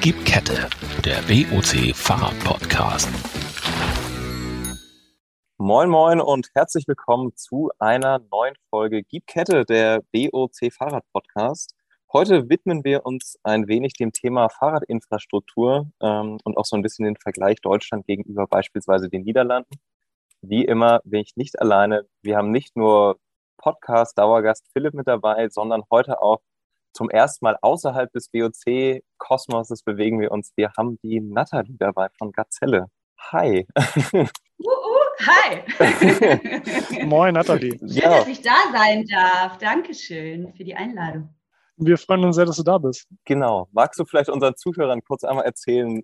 Gib Kette, der BOC Fahrrad-Podcast. Moin Moin und herzlich willkommen zu einer neuen Folge Gib Kette, der BOC Fahrrad-Podcast. Heute widmen wir uns ein wenig dem Thema Fahrradinfrastruktur ähm, und auch so ein bisschen den Vergleich Deutschland gegenüber beispielsweise den Niederlanden. Wie immer bin ich nicht alleine. Wir haben nicht nur Podcast-Dauergast Philipp mit dabei, sondern heute auch zum ersten Mal außerhalb des BOC-Kosmoses bewegen wir uns. Wir haben die Nathalie dabei von Gazelle. Hi. Uh, uh, hi. Moin, Nathalie. Schön, ja. dass ich da sein darf. Dankeschön für die Einladung. Wir freuen uns sehr, dass du da bist. Genau. Magst du vielleicht unseren Zuhörern kurz einmal erzählen,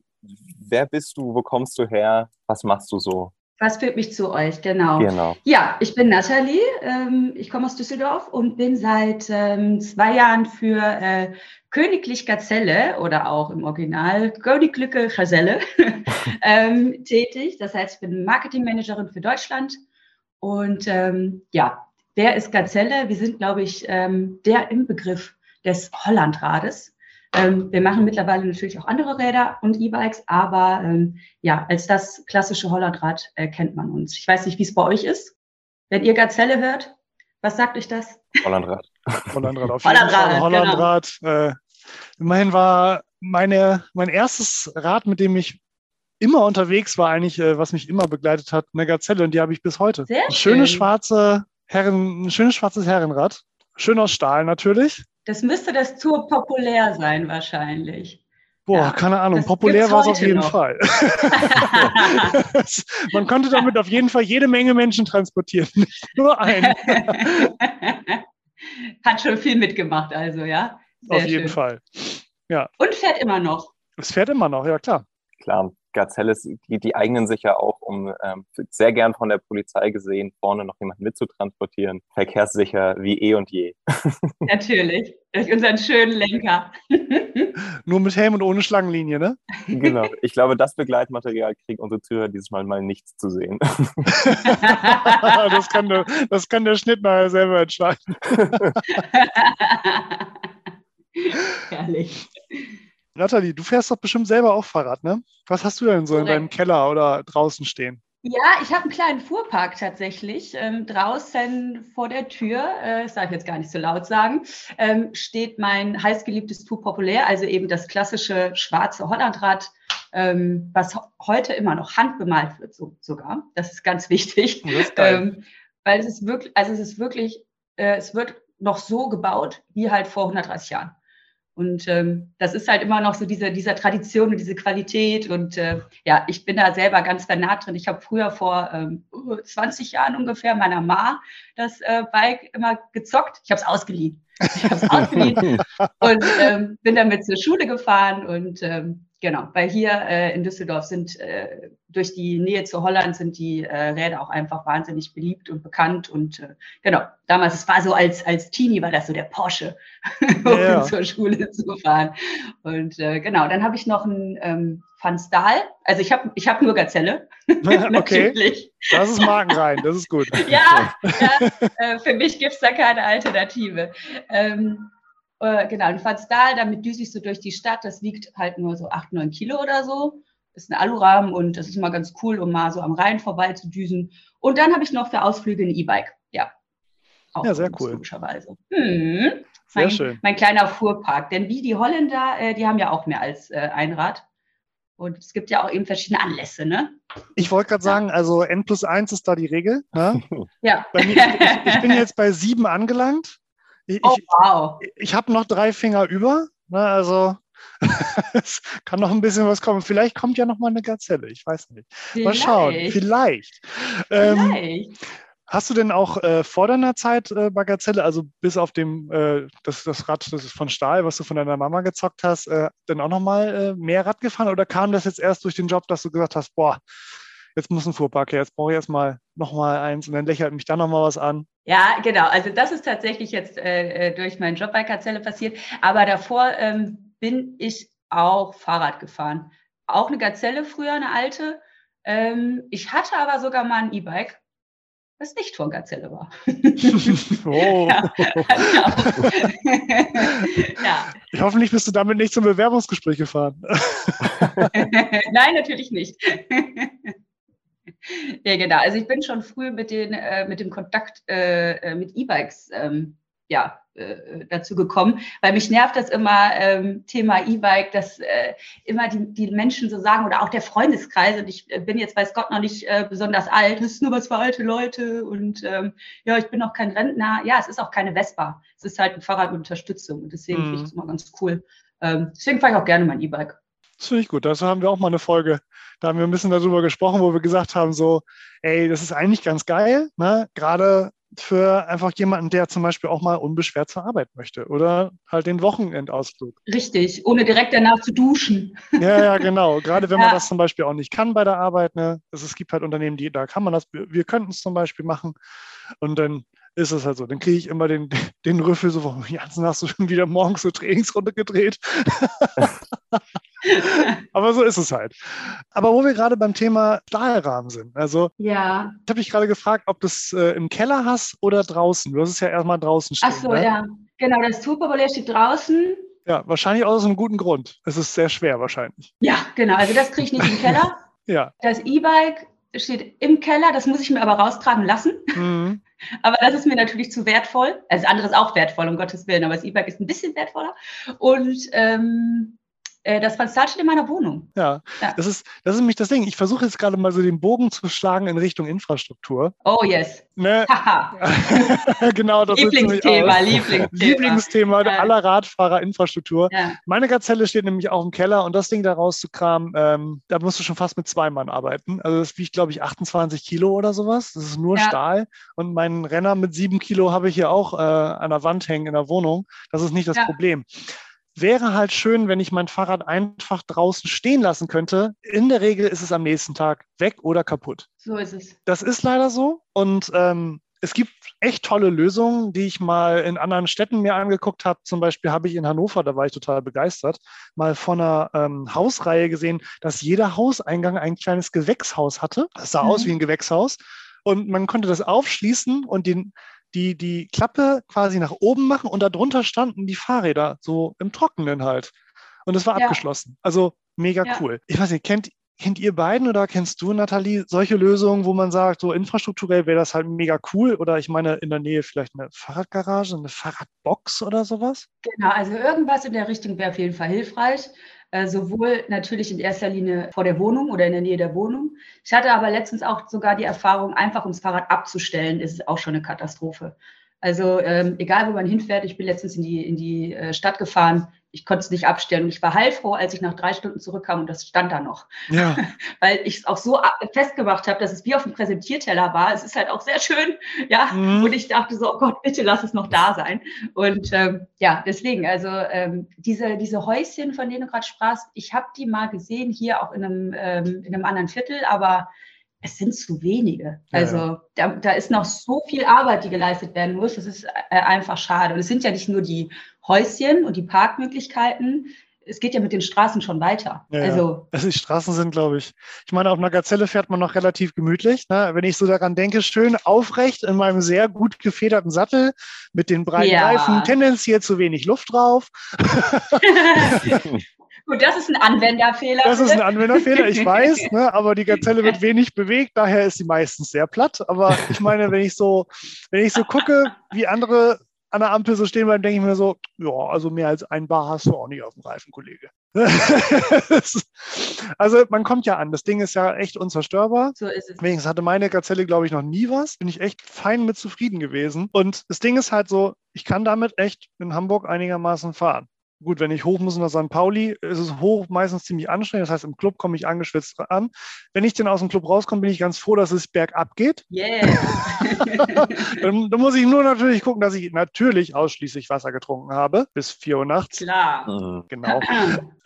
wer bist du, wo kommst du her, was machst du so? Was führt mich zu euch? Genau. genau. Ja, ich bin Nathalie. Ähm, ich komme aus Düsseldorf und bin seit ähm, zwei Jahren für äh, Königlich Gazelle oder auch im Original Königliche Gazelle ähm, tätig. Das heißt, ich bin Marketingmanagerin für Deutschland. Und ähm, ja, wer ist Gazelle? Wir sind, glaube ich, ähm, der Inbegriff des Hollandrades. Ähm, wir machen mittlerweile natürlich auch andere Räder und E-Bikes, aber ähm, ja, als das klassische Hollandrad äh, kennt man uns. Ich weiß nicht, wie es bei euch ist. Wenn ihr Gazelle hört, was sagt euch das? Hollandrad. Hollandrad auf jeden Hollandrad, Fall. Hollandrad. Genau. Äh, immerhin war meine, mein erstes Rad, mit dem ich immer unterwegs war, eigentlich, äh, was mich immer begleitet hat, eine Gazelle und die habe ich bis heute. Sehr schön. Schöne schwarze Herren, ein schönes schwarzes Herrenrad. Schön aus Stahl natürlich. Das müsste das Tour populär sein wahrscheinlich. Boah, ja, keine Ahnung. Populär war es auf jeden noch. Fall. Man konnte damit auf jeden Fall jede Menge Menschen transportieren, nicht nur einen. Hat schon viel mitgemacht, also, ja. Sehr auf jeden Fall. Ja. Und fährt immer noch. Es fährt immer noch, ja klar. Klar. Gazelles, die, die eignen sich ja auch, um ähm, sehr gern von der Polizei gesehen, vorne noch jemanden mitzutransportieren. Verkehrssicher wie eh und je. Natürlich, durch unseren schönen Lenker. Nur mit Helm und ohne Schlangenlinie, ne? Genau. Ich glaube, das Begleitmaterial kriegen unsere Zuhörer dieses Mal mal nichts zu sehen. das, kann der, das kann der Schnitt nachher selber entscheiden. Herrlich. Nathalie, du fährst doch bestimmt selber auch Fahrrad, ne? Was hast du denn so Korrekt. in deinem Keller oder draußen stehen? Ja, ich habe einen kleinen Fuhrpark tatsächlich. Ähm, draußen vor der Tür, äh, das darf ich jetzt gar nicht so laut sagen, ähm, steht mein heißgeliebtes Tour Populär, also eben das klassische schwarze Hollandrad, ähm, was heute immer noch handbemalt wird, so, sogar. Das ist ganz wichtig. Das ist ähm, weil es ist wirklich, also es ist wirklich, äh, es wird noch so gebaut wie halt vor 130 Jahren. Und ähm, das ist halt immer noch so diese, dieser Tradition und diese Qualität. Und äh, ja, ich bin da selber ganz vernarrt drin. Ich habe früher vor ähm, 20 Jahren ungefähr meiner Ma das äh, Bike immer gezockt. Ich habe es ausgeliehen. Ich habe es ausgeliehen und ähm, bin damit zur Schule gefahren und ähm, Genau, weil hier äh, in Düsseldorf sind äh, durch die Nähe zu Holland sind die äh, Räder auch einfach wahnsinnig beliebt und bekannt. Und äh, genau, damals, es war so als, als Teenie, war das so der Porsche, ja. um zur Schule zu fahren. Und äh, genau, dann habe ich noch einen ähm, Van Stahl. Also ich habe ich hab nur Gazelle. okay, das ist markenrein, das ist gut. ja, ja äh, für mich gibt es da keine Alternative. Ähm, äh, genau, ein Fazdal, damit düse ich so durch die Stadt. Das wiegt halt nur so 8, 9 Kilo oder so. Ist ein Alurahmen und das ist immer ganz cool, um mal so am Rhein vorbei zu düsen. Und dann habe ich noch für Ausflüge ein E-Bike. Ja. Auch ja, sehr cool. Logischerweise. Hm. Sehr mein, schön. Mein kleiner Fuhrpark. Denn wie die Holländer, äh, die haben ja auch mehr als äh, ein Rad. Und es gibt ja auch eben verschiedene Anlässe, ne? Ich wollte gerade sagen, also N plus 1 ist da die Regel. Ne? ja. Mir, ich, ich, bin jetzt bei sieben angelangt. Ich, oh, wow. Ich, ich habe noch drei Finger über. Ne, also es kann noch ein bisschen was kommen. Vielleicht kommt ja noch mal eine Gazelle. Ich weiß nicht. Vielleicht. Mal schauen. Vielleicht. Vielleicht. Ähm, hast du denn auch äh, vor deiner Zeit äh, bei Gazelle, also bis auf dem, äh, das, das Rad das ist von Stahl, was du von deiner Mama gezockt hast, äh, denn auch noch mal äh, mehr Rad gefahren? Oder kam das jetzt erst durch den Job, dass du gesagt hast, boah, jetzt muss ein Fuhrpark her, jetzt brauche ich erstmal nochmal eins und dann lächelt mich dann nochmal was an. Ja, genau. Also das ist tatsächlich jetzt äh, äh, durch meinen Job bei Gazelle passiert. Aber davor ähm, bin ich auch Fahrrad gefahren. Auch eine Gazelle früher, eine alte. Ähm, ich hatte aber sogar mal ein E-Bike, das nicht von Gazelle war. oh. ja, ja. Ich hoffentlich bist du damit nicht zum Bewerbungsgespräch gefahren. Nein, natürlich nicht. Ja, genau. Also ich bin schon früh mit, den, äh, mit dem Kontakt äh, äh mit E-Bikes ähm, ja, äh, dazu gekommen, weil mich nervt das immer, ähm, Thema E-Bike, dass äh, immer die, die Menschen so sagen oder auch der Freundeskreis und ich äh, bin jetzt weiß Gott noch nicht äh, besonders alt, das ist nur was für alte Leute und ähm, ja, ich bin noch kein Rentner. Ja, es ist auch keine Vespa, es ist halt ein Fahrrad mit Unterstützung und deswegen mhm. finde ich es immer ganz cool. Ähm, deswegen fahre ich auch gerne mein E-Bike. Das finde ich gut. Dazu haben wir auch mal eine Folge. Da haben wir ein bisschen darüber gesprochen, wo wir gesagt haben, so, ey, das ist eigentlich ganz geil, ne? Gerade für einfach jemanden, der zum Beispiel auch mal unbeschwert zur Arbeit möchte oder halt den Wochenendausflug. Richtig, ohne direkt danach zu duschen. Ja, ja, genau. Gerade wenn ja. man das zum Beispiel auch nicht kann bei der Arbeit. Ne? Also es gibt halt Unternehmen, die, da kann man das, wir könnten es zum Beispiel machen und dann ist es halt so. Dann kriege ich immer den, den Rüffel so, von, Jansen, hast du schon wieder morgens so Trainingsrunde gedreht? Aber so ist es halt. Aber wo wir gerade beim Thema Stahlrahmen sind, also ja. ich habe dich gerade gefragt, ob du es äh, im Keller hast oder draußen. Du hast es ja erstmal draußen stehen. Ach so, ne? ja. Genau, das Turboballet steht draußen. Ja, wahrscheinlich aus einem guten Grund. Es ist sehr schwer wahrscheinlich. Ja, genau. Also das kriege ich nicht im Keller. ja. Das E-Bike steht im Keller, das muss ich mir aber raustragen lassen. Mhm. Aber das ist mir natürlich zu wertvoll. Also das andere ist auch wertvoll, um Gottes Willen, aber das E-Bike ist ein bisschen wertvoller. Und ähm, äh, das Fenster steht in meiner Wohnung. Ja, ja, Das, ist, das ist nämlich das Ding. Ich versuche jetzt gerade mal so den Bogen zu schlagen in Richtung Infrastruktur. Oh yes. Ne? genau, das Lieblingsthema, Lieblingsthema. Lieblingsthema ja. aller Radfahrer Infrastruktur. Ja. Meine Gazelle steht nämlich auch im Keller und das Ding da rauszukramen, ähm, da musst du schon fast mit zwei Mann arbeiten. Also das wiegt, glaube ich, 28 Kilo oder sowas. Das ist nur Stahl. Und meinen Renner mit sieben Kilo habe ich hier auch äh, an der Wand hängen in der Wohnung. Das ist nicht das Problem wäre halt schön, wenn ich mein Fahrrad einfach draußen stehen lassen könnte. In der Regel ist es am nächsten Tag weg oder kaputt. So ist es. Das ist leider so. Und ähm, es gibt echt tolle Lösungen, die ich mal in anderen Städten mir angeguckt habe. Zum Beispiel habe ich in Hannover, da war ich total begeistert, mal von einer ähm, Hausreihe gesehen, dass jeder Hauseingang ein kleines Gewächshaus hatte. Das sah mhm. aus wie ein Gewächshaus. Und man konnte das aufschließen und den die die Klappe quasi nach oben machen und darunter standen die Fahrräder so im Trockenen halt. Und es war ja. abgeschlossen. Also mega ja. cool. Ich weiß nicht, kennt, kennt ihr beiden oder kennst du, Nathalie, solche Lösungen, wo man sagt, so infrastrukturell wäre das halt mega cool oder ich meine in der Nähe vielleicht eine Fahrradgarage, eine Fahrradbox oder sowas? Genau, also irgendwas in der Richtung wäre auf jeden Fall hilfreich. Äh, sowohl natürlich in erster Linie vor der Wohnung oder in der Nähe der Wohnung. Ich hatte aber letztens auch sogar die Erfahrung, einfach ums Fahrrad abzustellen, ist auch schon eine Katastrophe. Also ähm, egal, wo man hinfährt, ich bin letztens in die, in die äh, Stadt gefahren, ich konnte es nicht abstellen. Und ich war heilfroh, als ich nach drei Stunden zurückkam und das stand da noch. Ja. Weil ich es auch so festgemacht habe, dass es wie auf dem Präsentierteller war. Es ist halt auch sehr schön, ja. Mhm. Und ich dachte so, oh Gott, bitte lass es noch da sein. Und ähm, ja, deswegen, also ähm, diese, diese Häuschen, von denen du gerade sprachst, ich habe die mal gesehen, hier auch in einem, ähm, in einem anderen Viertel, aber es sind zu wenige. Also ja, Da, da, ist noch so viel Arbeit, die geleistet werden muss. Das ist äh, einfach schade. Und es sind ja nicht nur die Häuschen und die Parkmöglichkeiten. Es geht ja mit den Straßen schon weiter. Ja, also, also die Straßen sind, glaube ich. Ich meine, auf einer Gazelle fährt man noch relativ gemütlich. Ne? Wenn ich so daran denke, schön aufrecht in meinem sehr gut gefederten Sattel mit den breiten ja. Reifen, tendenziell zu wenig Luft drauf. Gut, das ist ein Anwenderfehler. Das ist ein Anwenderfehler, ich weiß, ne, aber die Gazelle wird wenig bewegt, daher ist sie meistens sehr platt. Aber ich meine, wenn ich so, wenn ich so gucke, wie andere an der Ampel so stehen bleiben, denke ich mir so, ja, also mehr als ein Bar hast du auch nicht auf dem Reifen, Kollege. also man kommt ja an, das Ding ist ja echt unzerstörbar. So ist es. Wenigstens hatte meine Gazelle, glaube ich, noch nie was. Bin ich echt fein mit zufrieden gewesen. Und das Ding ist halt so, ich kann damit echt in Hamburg einigermaßen fahren. Gut, wenn ich hoch muss nach St. Pauli, ist es hoch meistens ziemlich anstrengend. Das heißt, im Club komme ich angeschwitzt an. Wenn ich dann aus dem Club rauskomme, bin ich ganz froh, dass es bergab geht. Yeah. dann, dann, muss ich nur natürlich gucken, dass ich natürlich ausschließlich Wasser getrunken habe, bis 4 Uhr nachts. Klar. Mhm. Genau.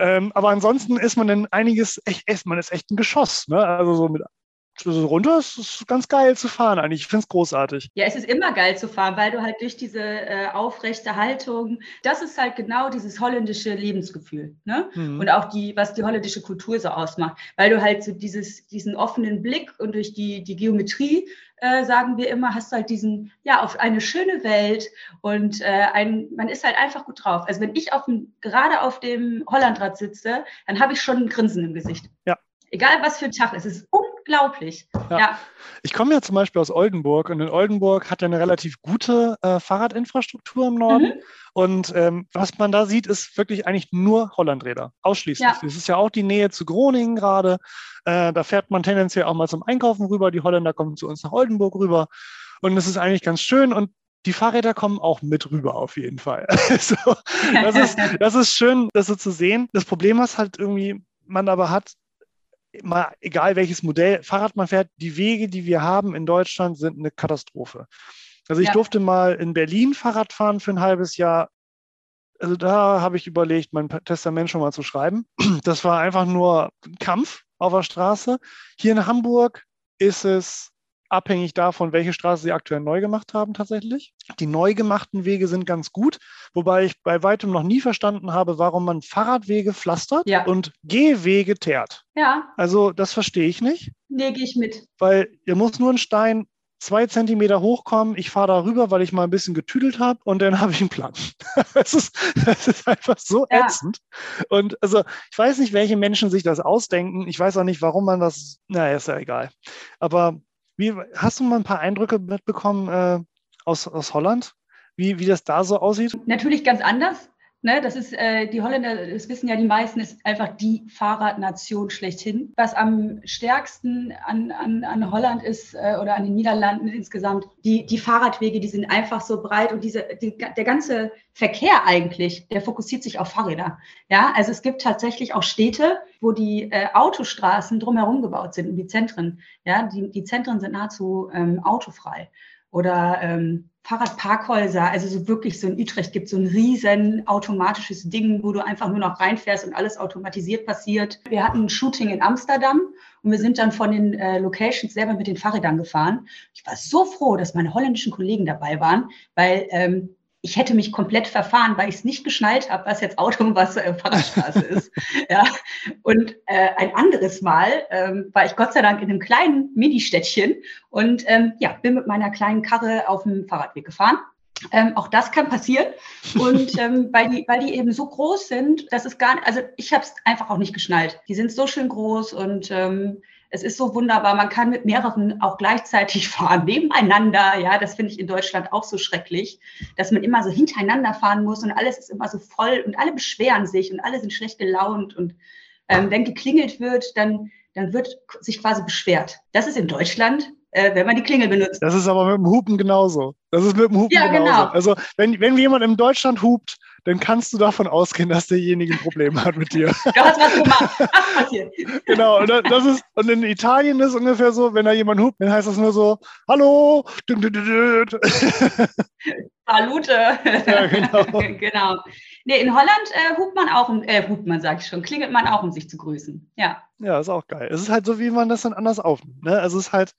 ähm, aber ansonsten ist man dann einiges, echt, man ist echt ein Geschoss. Ne? Also so mit runter ist es ganz geil zu fahren eigentlich. Ich finde es großartig. Ja, es ist immer geil zu fahren, weil du halt durch diese äh, aufrechte Haltung, das ist halt genau dieses holländische Lebensgefühl. Ne? Mhm. Und auch die, was die holländische Kultur so ausmacht. Weil du halt so dieses, diesen offenen Blick und durch die, die Geometrie äh, sagen wir immer, hast du halt diesen, ja, auf eine schöne Welt und äh, ein, man ist halt einfach gut drauf. Also wenn ich auf dem, gerade auf dem Hollandrad sitze, dann habe ich schon ein Grinsen im Gesicht. Ja. Egal was für ein Tag ist, es ist unglaublich. Ja. ja. Ich komme ja zum Beispiel aus Oldenburg und in Oldenburg hat er eine relativ gute äh, Fahrradinfrastruktur im Norden. Mhm. Und ähm, was man da sieht, ist wirklich eigentlich nur Hollandräder, ausschließlich. Ja. Das ist ja auch die Nähe zu Groningen gerade. Äh, da fährt man tendenziell auch mal zum Einkaufen rüber. Die Holländer kommen zu uns nach Oldenburg rüber. Und es ist eigentlich ganz schön. Und die Fahrräder kommen auch mit rüber auf jeden Fall. so, das, ist, das ist schön, das so zu sehen. Das Problem, was halt irgendwie man aber hat, mal egal welches Modell Fahrrad man fährt, die Wege, die wir haben in Deutschland, sind eine Katastrophe. Also ich ja. durfte mal in Berlin Fahrrad fahren für ein halbes Jahr. Also da habe ich überlegt, mein Testament schon mal zu schreiben. Das war einfach nur ein Kampf auf der Straße. Hier in Hamburg ist es abhängig davon, welche Straße sie aktuell neu gemacht haben tatsächlich. Die neu gemachten Wege sind ganz gut, wobei ich bei weitem noch nie verstanden habe, warum man Fahrradwege pflastert ja. und Gehwege teert. Ja. Also das verstehe ich nicht. Nee, gehe ich mit. Weil ihr muss nur ein Stein zwei Zentimeter hochkommen, ich fahre da rüber, weil ich mal ein bisschen getüdelt habe und dann habe ich einen Plan. das, ist, das ist einfach so ja. ätzend. Und also ich weiß nicht, welche Menschen sich das ausdenken. Ich weiß auch nicht, warum man das, naja, ist ja egal. Aber wie, hast du mal ein paar Eindrücke mitbekommen äh, aus, aus Holland, wie, wie das da so aussieht? Natürlich ganz anders. Ne, das ist, äh, die Holländer, das wissen ja die meisten, ist einfach die Fahrradnation schlechthin. Was am stärksten an, an, an Holland ist äh, oder an den Niederlanden insgesamt, die, die Fahrradwege, die sind einfach so breit und diese, die, der ganze Verkehr eigentlich, der fokussiert sich auf Fahrräder. Ja, also es gibt tatsächlich auch Städte, wo die äh, Autostraßen drumherum gebaut sind, die Zentren. Ja, die, die Zentren sind nahezu ähm, autofrei. Oder ähm, Fahrradparkhäuser, also so wirklich so in Utrecht gibt so ein riesen automatisches Ding, wo du einfach nur noch reinfährst und alles automatisiert passiert. Wir hatten ein Shooting in Amsterdam und wir sind dann von den äh, Locations selber mit den Fahrrädern gefahren. Ich war so froh, dass meine holländischen Kollegen dabei waren, weil ähm, ich hätte mich komplett verfahren, weil ich es nicht geschnallt habe, was jetzt Auto und was äh, Fahrradstraße ist. Ja. Und äh, ein anderes Mal ähm, war ich Gott sei Dank in einem kleinen Mini-Städtchen und ähm, ja, bin mit meiner kleinen Karre auf dem Fahrradweg gefahren. Ähm, auch das kann passieren. Und ähm, weil, die, weil die eben so groß sind, das ist gar nicht, also ich habe es einfach auch nicht geschnallt. Die sind so schön groß und ähm, es ist so wunderbar. Man kann mit mehreren auch gleichzeitig fahren, nebeneinander. Ja, das finde ich in Deutschland auch so schrecklich, dass man immer so hintereinander fahren muss und alles ist immer so voll und alle beschweren sich und alle sind schlecht gelaunt und ähm, wenn geklingelt wird, dann, dann wird sich quasi beschwert. Das ist in Deutschland äh, wenn man die Klingel benutzt. Das ist aber mit dem Hupen genauso. Das ist mit dem Hupen ja, genauso. Genau. Also wenn, wenn jemand in Deutschland hupt, dann kannst du davon ausgehen, dass derjenige ein Problem hat mit dir. Du hast was gemacht. Was passiert? genau. Und, das ist, und in Italien ist es ungefähr so, wenn da jemand hupt, dann heißt das nur so, hallo. Salute. Ja, genau. genau. Nee, in Holland äh, hupt man auch, äh, hupt man, sag ich schon, klingelt man auch, um sich zu grüßen. Ja. Ja, ist auch geil. Es ist halt so, wie man das dann anders aufnimmt. Ne? Also es ist halt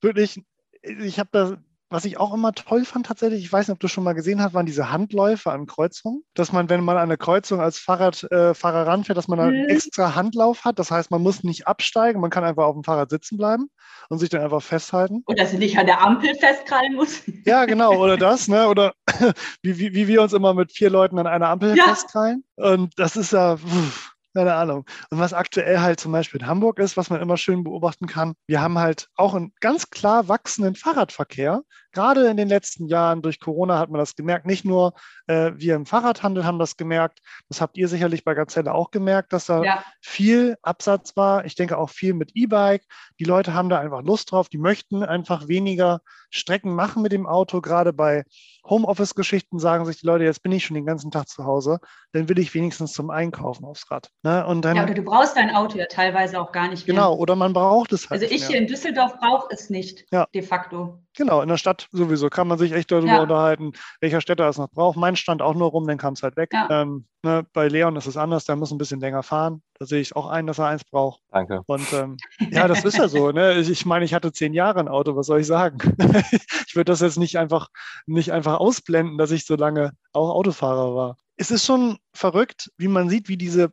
wirklich, ich habe da was ich auch immer toll fand tatsächlich, ich weiß nicht, ob du schon mal gesehen hast, waren diese Handläufe an Kreuzungen. Dass man, wenn man an eine Kreuzung als Fahrradfahrer äh, ranfährt, dass man mhm. einen extra Handlauf hat. Das heißt, man muss nicht absteigen, man kann einfach auf dem Fahrrad sitzen bleiben und sich dann einfach festhalten. Und dass du nicht an der Ampel festkrallen musst. Ja, genau, oder das, ne? Oder wie, wie, wie wir uns immer mit vier Leuten an einer Ampel ja. festkrallen. Und das ist ja. Pff, keine Ahnung. Und was aktuell halt zum Beispiel in Hamburg ist, was man immer schön beobachten kann, wir haben halt auch einen ganz klar wachsenden Fahrradverkehr. Gerade in den letzten Jahren durch Corona hat man das gemerkt. Nicht nur äh, wir im Fahrradhandel haben das gemerkt. Das habt ihr sicherlich bei Gazelle auch gemerkt, dass da ja. viel Absatz war. Ich denke auch viel mit E-Bike. Die Leute haben da einfach Lust drauf. Die möchten einfach weniger Strecken machen mit dem Auto. Gerade bei Homeoffice-Geschichten sagen sich die Leute, jetzt bin ich schon den ganzen Tag zu Hause, dann will ich wenigstens zum Einkaufen aufs Rad. Ne? Und dann, ja, oder du brauchst dein Auto ja teilweise auch gar nicht mehr. Genau, oder man braucht es halt. Also ich hier in Düsseldorf brauche es nicht, ja. de facto. Genau, in der Stadt Stadt sowieso kann man sich echt darüber ja. unterhalten, welcher Städter es noch braucht. Mein stand auch nur rum, dann kam es halt weg. Ja. Ähm, ne, bei Leon ist es anders, der muss ein bisschen länger fahren. Da sehe ich auch ein, dass er eins braucht. Danke. Und ähm, ja, das ist ja so. Ne? Ich meine, ich hatte zehn Jahre ein Auto, was soll ich sagen? ich würde das jetzt nicht einfach, nicht einfach ausblenden, dass ich so lange auch Autofahrer war. Es ist schon verrückt, wie man sieht, wie diese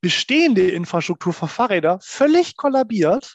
bestehende Infrastruktur für Fahrräder völlig kollabiert,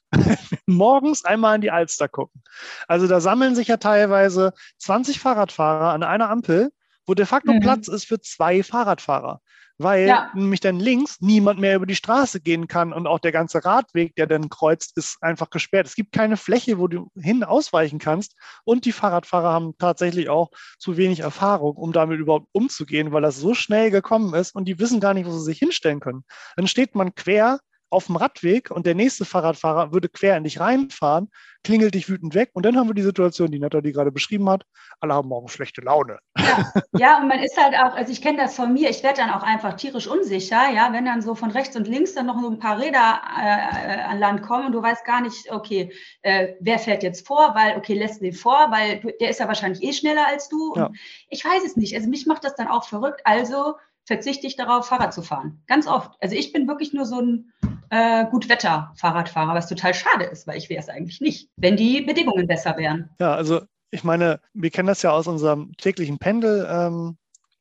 morgens einmal in die Alster gucken. Also da sammeln sich ja teilweise 20 Fahrradfahrer an einer Ampel, wo de facto mhm. Platz ist für zwei Fahrradfahrer weil ja. nämlich dann links niemand mehr über die Straße gehen kann und auch der ganze Radweg, der dann kreuzt, ist einfach gesperrt. Es gibt keine Fläche, wo du hin ausweichen kannst und die Fahrradfahrer haben tatsächlich auch zu wenig Erfahrung, um damit überhaupt umzugehen, weil das so schnell gekommen ist und die wissen gar nicht, wo sie sich hinstellen können. Dann steht man quer auf dem Radweg und der nächste Fahrradfahrer würde quer in dich reinfahren, klingelt dich wütend weg und dann haben wir die Situation, die Nathalie gerade beschrieben hat, alle haben morgen schlechte Laune. Ja, ja und man ist halt auch, also ich kenne das von mir, ich werde dann auch einfach tierisch unsicher, ja, wenn dann so von rechts und links dann noch so ein paar Räder äh, an Land kommen und du weißt gar nicht, okay, äh, wer fährt jetzt vor, weil, okay, lässt den vor, weil der ist ja wahrscheinlich eh schneller als du. Ja. Ich weiß es nicht, also mich macht das dann auch verrückt, also verzichte ich darauf, Fahrrad zu fahren. Ganz oft. Also ich bin wirklich nur so ein äh, Gutwetter-Fahrradfahrer, was total schade ist, weil ich wäre es eigentlich nicht, wenn die Bedingungen besser wären. Ja, also ich meine, wir kennen das ja aus unserem täglichen Pendel. Ähm,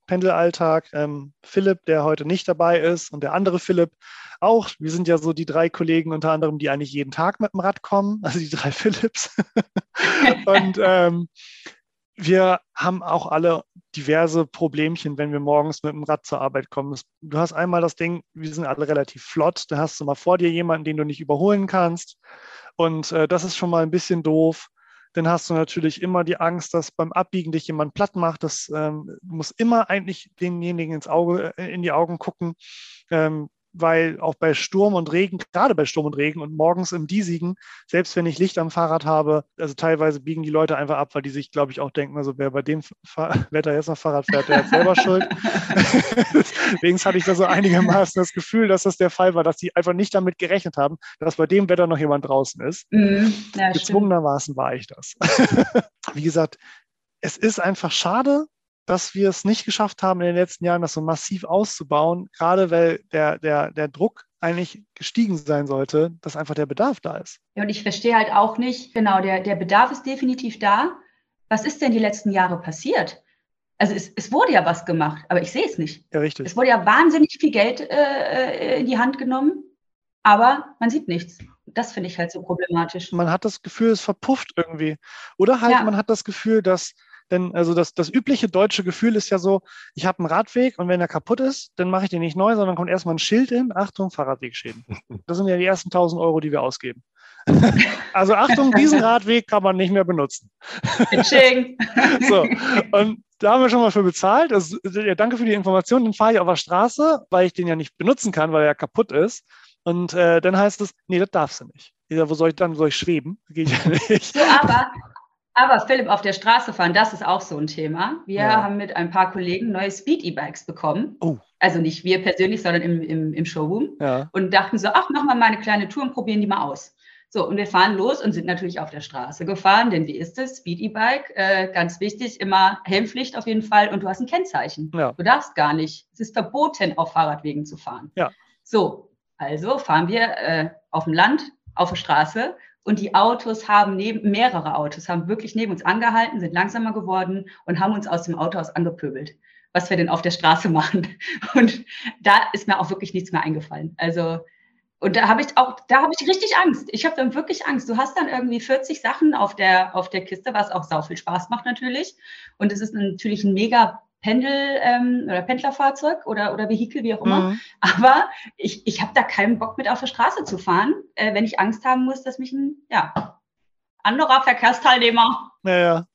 Pendelalltag. Ähm, Philipp, der heute nicht dabei ist, und der andere Philipp auch. Wir sind ja so die drei Kollegen unter anderem, die eigentlich jeden Tag mit dem Rad kommen, also die drei Philipps. und ähm, wir haben auch alle diverse Problemchen, wenn wir morgens mit dem Rad zur Arbeit kommen. Du hast einmal das Ding, wir sind alle relativ flott, da hast du mal vor dir jemanden, den du nicht überholen kannst. Und äh, das ist schon mal ein bisschen doof. Dann hast du natürlich immer die Angst, dass beim Abbiegen dich jemand platt macht. Das ähm, muss immer eigentlich denjenigen ins Auge, äh, in die Augen gucken. Ähm, weil auch bei Sturm und Regen, gerade bei Sturm und Regen und morgens im Diesigen, selbst wenn ich Licht am Fahrrad habe, also teilweise biegen die Leute einfach ab, weil die sich, glaube ich, auch denken, also wer bei dem Fahr Wetter jetzt noch Fahrrad fährt, der hat selber Schuld. Deswegen hatte ich da so einigermaßen das Gefühl, dass das der Fall war, dass die einfach nicht damit gerechnet haben, dass bei dem Wetter noch jemand draußen ist. Mhm, ja, Gezwungenermaßen war ich das. Wie gesagt, es ist einfach schade, dass wir es nicht geschafft haben, in den letzten Jahren das so massiv auszubauen, gerade weil der, der, der Druck eigentlich gestiegen sein sollte, dass einfach der Bedarf da ist. Ja, und ich verstehe halt auch nicht, genau, der, der Bedarf ist definitiv da. Was ist denn die letzten Jahre passiert? Also es, es wurde ja was gemacht, aber ich sehe es nicht. Ja, richtig. Es wurde ja wahnsinnig viel Geld äh, in die Hand genommen, aber man sieht nichts. Das finde ich halt so problematisch. Man hat das Gefühl, es verpufft irgendwie. Oder halt, ja. man hat das Gefühl, dass denn also das, das übliche deutsche Gefühl ist ja so, ich habe einen Radweg und wenn er kaputt ist, dann mache ich den nicht neu, sondern kommt erstmal ein Schild in, Achtung, Fahrradwegschäden. Das sind ja die ersten 1000 Euro, die wir ausgeben. also Achtung, diesen Radweg kann man nicht mehr benutzen. so, und da haben wir schon mal für bezahlt. Also, ja, danke für die Information. Den fahre ich auf der Straße, weil ich den ja nicht benutzen kann, weil er ja kaputt ist. Und äh, dann heißt es, nee, das darfst du nicht. Ich sag, wo soll ich dann, wo soll ich schweben? Geht ja nicht. So, aber aber Philipp, auf der Straße fahren, das ist auch so ein Thema. Wir ja. haben mit ein paar Kollegen neue Speed-E-Bikes bekommen. Oh. Also nicht wir persönlich, sondern im, im, im Showroom. Ja. Und dachten so, ach, machen wir mal eine kleine Tour und probieren die mal aus. So, und wir fahren los und sind natürlich auf der Straße gefahren, denn wie ist es? Speed-E-Bike, äh, ganz wichtig, immer Helmpflicht auf jeden Fall und du hast ein Kennzeichen. Ja. Du darfst gar nicht. Es ist verboten, auf Fahrradwegen zu fahren. Ja. So, also fahren wir äh, auf dem Land, auf der Straße und die Autos haben neben, mehrere Autos haben wirklich neben uns angehalten, sind langsamer geworden und haben uns aus dem Autohaus angepöbelt, was wir denn auf der Straße machen. Und da ist mir auch wirklich nichts mehr eingefallen. Also, und da habe ich auch, da habe ich richtig Angst. Ich habe dann wirklich Angst. Du hast dann irgendwie 40 Sachen auf der, auf der Kiste, was auch sau viel Spaß macht natürlich. Und es ist natürlich ein mega Pendel- ähm, oder Pendlerfahrzeug oder, oder Vehikel, wie auch immer. Mhm. Aber ich, ich habe da keinen Bock mit auf der Straße zu fahren, äh, wenn ich Angst haben muss, dass mich ein ja, anderer Verkehrsteilnehmer ja, ja.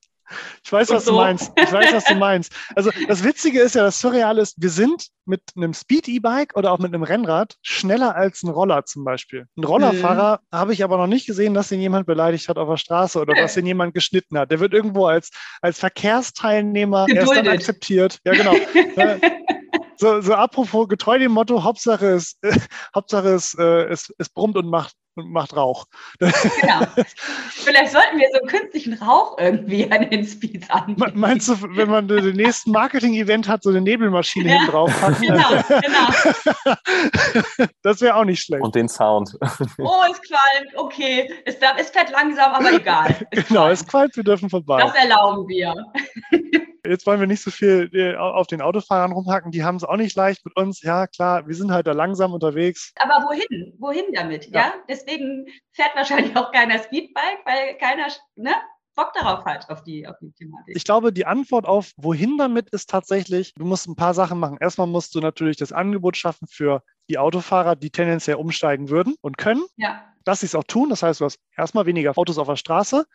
Ich weiß, was so. du meinst. Ich weiß, was du meinst. Also das Witzige ist ja, das Surreal ist, wir sind mit einem Speed-E-Bike oder auch mit einem Rennrad schneller als ein Roller zum Beispiel. Ein Rollerfahrer mhm. habe ich aber noch nicht gesehen, dass ihn jemand beleidigt hat auf der Straße oder dass ihn jemand geschnitten hat. Der wird irgendwo als, als Verkehrsteilnehmer Geduldet. erst dann akzeptiert. Ja, genau. so, so apropos, getreu dem Motto, Hauptsache es, äh, Hauptsache es, äh, es, es brummt und macht, und macht Rauch. Genau. Vielleicht sollten wir so einen künstlichen Rauch irgendwie an den Speeds anbieten. Meinst du, wenn man den nächsten Marketing-Event hat, so eine Nebelmaschine ja, drauf packen? Genau, genau. Das wäre auch nicht schlecht. Und den Sound. Oh, es qualmt, okay. Es, es fährt langsam, aber egal. Es genau, qualmt. es qualmt, wir dürfen vorbei. Das erlauben wir. Jetzt wollen wir nicht so viel äh, auf den Autofahrern rumhacken, die haben es auch nicht leicht mit uns. Ja, klar, wir sind halt da langsam unterwegs. Aber wohin? Wohin damit? Ja, ja? deswegen fährt wahrscheinlich auch keiner Speedbike, weil keiner ne, Bock darauf hat, auf die, auf die Thematik. Ich glaube, die Antwort auf wohin damit ist tatsächlich, du musst ein paar Sachen machen. Erstmal musst du natürlich das Angebot schaffen für die Autofahrer, die tendenziell umsteigen würden und können. Ja. Dass sie es auch tun. Das heißt, du hast erstmal weniger Autos auf der Straße.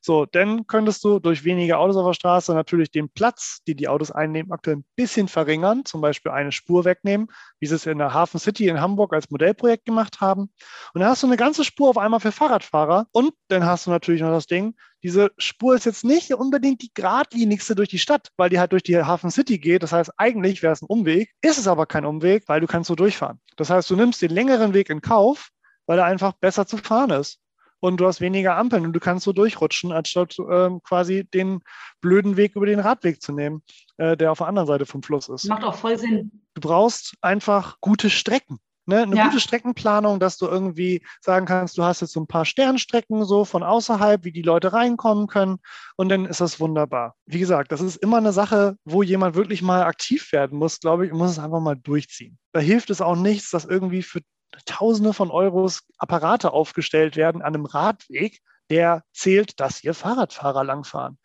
So, dann könntest du durch weniger Autos auf der Straße natürlich den Platz, die die Autos einnehmen, aktuell ein bisschen verringern, zum Beispiel eine Spur wegnehmen, wie sie es in der Hafen City in Hamburg als Modellprojekt gemacht haben. Und dann hast du eine ganze Spur auf einmal für Fahrradfahrer und dann hast du natürlich noch das Ding, diese Spur ist jetzt nicht unbedingt die geradlinigste durch die Stadt, weil die halt durch die Hafen City geht. Das heißt, eigentlich wäre es ein Umweg, ist es aber kein Umweg, weil du kannst so durchfahren. Das heißt, du nimmst den längeren Weg in Kauf, weil er einfach besser zu fahren ist und du hast weniger Ampeln und du kannst so durchrutschen, anstatt ähm, quasi den blöden Weg über den Radweg zu nehmen, äh, der auf der anderen Seite vom Fluss ist. Macht auch voll Sinn. Du brauchst einfach gute Strecken. Ne? Eine ja. gute Streckenplanung, dass du irgendwie sagen kannst, du hast jetzt so ein paar Sternstrecken so von außerhalb, wie die Leute reinkommen können und dann ist das wunderbar. Wie gesagt, das ist immer eine Sache, wo jemand wirklich mal aktiv werden muss, glaube ich, und muss es einfach mal durchziehen. Da hilft es auch nichts, dass irgendwie für Tausende von Euros Apparate aufgestellt werden an einem Radweg, der zählt, dass hier Fahrradfahrer langfahren.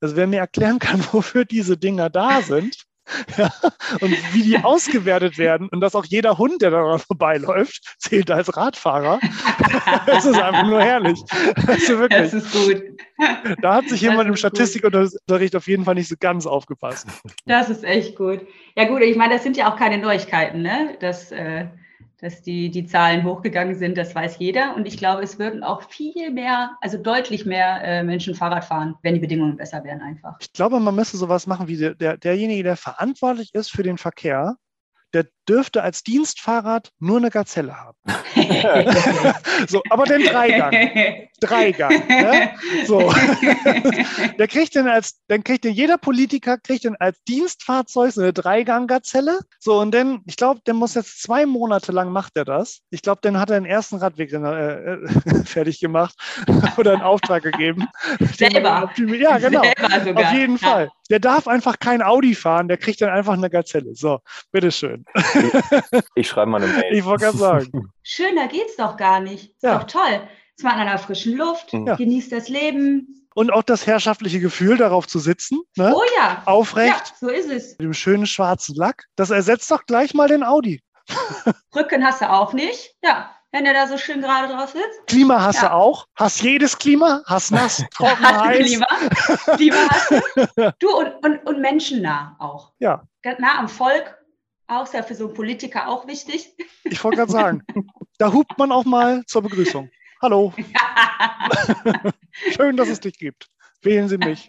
Also wer mir erklären kann, wofür diese Dinger da sind ja, und wie die ausgewertet werden und dass auch jeder Hund, der daran vorbeiläuft, zählt als Radfahrer, das ist einfach nur herrlich. Also wirklich, das ist gut. Da hat sich jemand im Statistikunterricht auf jeden Fall nicht so ganz aufgepasst. Das ist echt gut. Ja gut, ich meine, das sind ja auch keine Neuigkeiten, ne? Das äh dass die, die Zahlen hochgegangen sind, das weiß jeder. Und ich glaube, es würden auch viel mehr, also deutlich mehr äh, Menschen Fahrrad fahren, wenn die Bedingungen besser wären einfach. Ich glaube, man müsste sowas machen wie der, der, derjenige, der verantwortlich ist für den Verkehr, der dürfte als Dienstfahrrad nur eine Gazelle haben. so, aber den Dreigang. Dreigang. Ne? So. der kriegt den als, dann kriegt den jeder Politiker kriegt den als Dienstfahrzeug so eine Dreigang-Gazelle. So, und dann, ich glaube, der muss jetzt zwei Monate lang macht er das. Ich glaube, dann hat er den ersten Radweg äh, äh fertig gemacht oder einen Auftrag gegeben. Selber. Ja, genau. Selber Auf jeden ja. Fall. Der darf einfach kein Audi fahren, der kriegt dann einfach eine Gazelle. So, bitteschön. Ich, ich schreibe mal eine Mail. Ich wollte gerade sagen. Schöner geht's doch gar nicht. Ist ja. doch toll. Ist mal in einer frischen Luft, ja. genießt das Leben. Und auch das herrschaftliche Gefühl, darauf zu sitzen. Ne? Oh ja. Aufrecht. Ja, so ist es. Mit dem schönen schwarzen Lack. Das ersetzt doch gleich mal den Audi. Rücken hast du auch nicht. Ja, wenn er da so schön gerade drauf sitzt. Klima hast ja. du auch. Hast jedes Klima. Hast nass, trocken, hast heiß. Klima. Klima hast du. Du und, und, und menschennah auch. Ja. Nah am Volk auch ist ja für so einen Politiker auch wichtig. Ich wollte gerade sagen, da hupt man auch mal zur Begrüßung. Hallo. Schön, dass es dich gibt. Wählen Sie mich.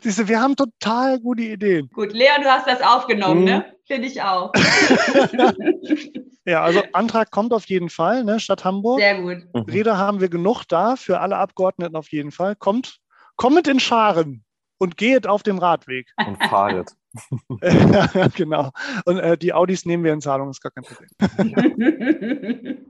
Siehst du, wir haben total gute Ideen. Gut, Leon, du hast das aufgenommen, ne? mhm. ne? Finde ich auch. ja, also Antrag kommt auf jeden Fall, ne? Stadt Hamburg. Sehr gut. Mhm. Räder haben wir genug da, für alle Abgeordneten auf jeden Fall. Kommt, kommt in Scharen und geht auf dem Radweg. Und fahret. genau. Und äh, die Audis nehmen wir in Zahlung, ist gar kein Problem.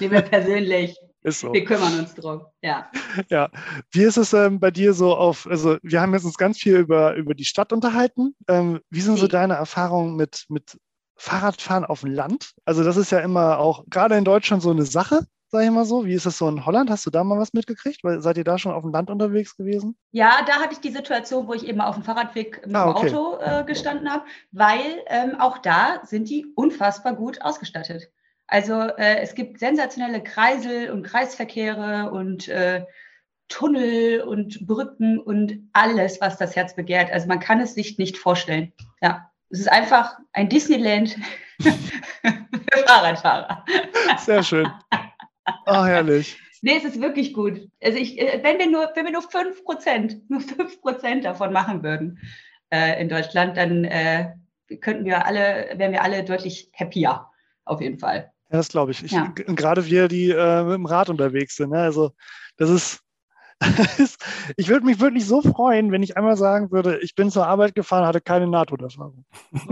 nehmen wir persönlich. Ist so. Wir kümmern uns drum, ja. Ja. Wie ist es ähm, bei dir so auf, also wir haben jetzt uns ganz viel über, über die Stadt unterhalten. Ähm, wie sind so deine Erfahrungen mit, mit Fahrradfahren auf dem Land? Also das ist ja immer auch, gerade in Deutschland so eine Sache sage ich mal so. Wie ist das so in Holland? Hast du da mal was mitgekriegt? Weil, seid ihr da schon auf dem Land unterwegs gewesen? Ja, da hatte ich die Situation, wo ich eben auf dem Fahrradweg mit ah, okay. dem Auto äh, gestanden habe, weil ähm, auch da sind die unfassbar gut ausgestattet. Also äh, es gibt sensationelle Kreisel und Kreisverkehre und äh, Tunnel und Brücken und alles, was das Herz begehrt. Also man kann es sich nicht vorstellen. Ja, es ist einfach ein Disneyland für Fahrradfahrer. Sehr schön. Ah, herrlich. Nee, es ist wirklich gut. Also ich, äh, wenn wir nur, wenn wir nur 5%, nur 5% davon machen würden, äh, in Deutschland, dann äh, könnten wir alle, wären wir alle deutlich happier, auf jeden Fall. Ja, das glaube ich. ich ja. Gerade wir, die äh, mit dem Rad unterwegs sind. Ne? Also das ist, ich würde mich wirklich so freuen, wenn ich einmal sagen würde, ich bin zur Arbeit gefahren, hatte keine Nahtoderfahrung.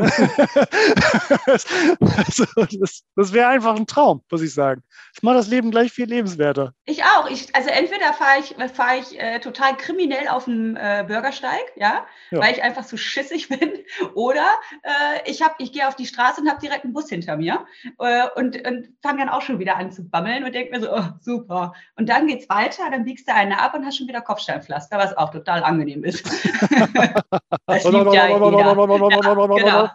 also, das, das wäre einfach ein Traum, muss ich sagen. Das macht das Leben gleich viel lebenswerter. Ich auch. Ich, also entweder fahre ich, fahr ich äh, total kriminell auf dem äh, Bürgersteig, ja? ja? weil ich einfach so schissig bin, oder äh, ich, ich gehe auf die Straße und habe direkt einen Bus hinter mir äh, und, und fange dann auch schon wieder an zu bammeln und denke mir so, oh, super. Und dann geht es weiter, dann biegst du eine ab und hast schon wieder Kopfsteinpflaster, was auch total angenehm ist. das liebt ja jeder. Ja, genau.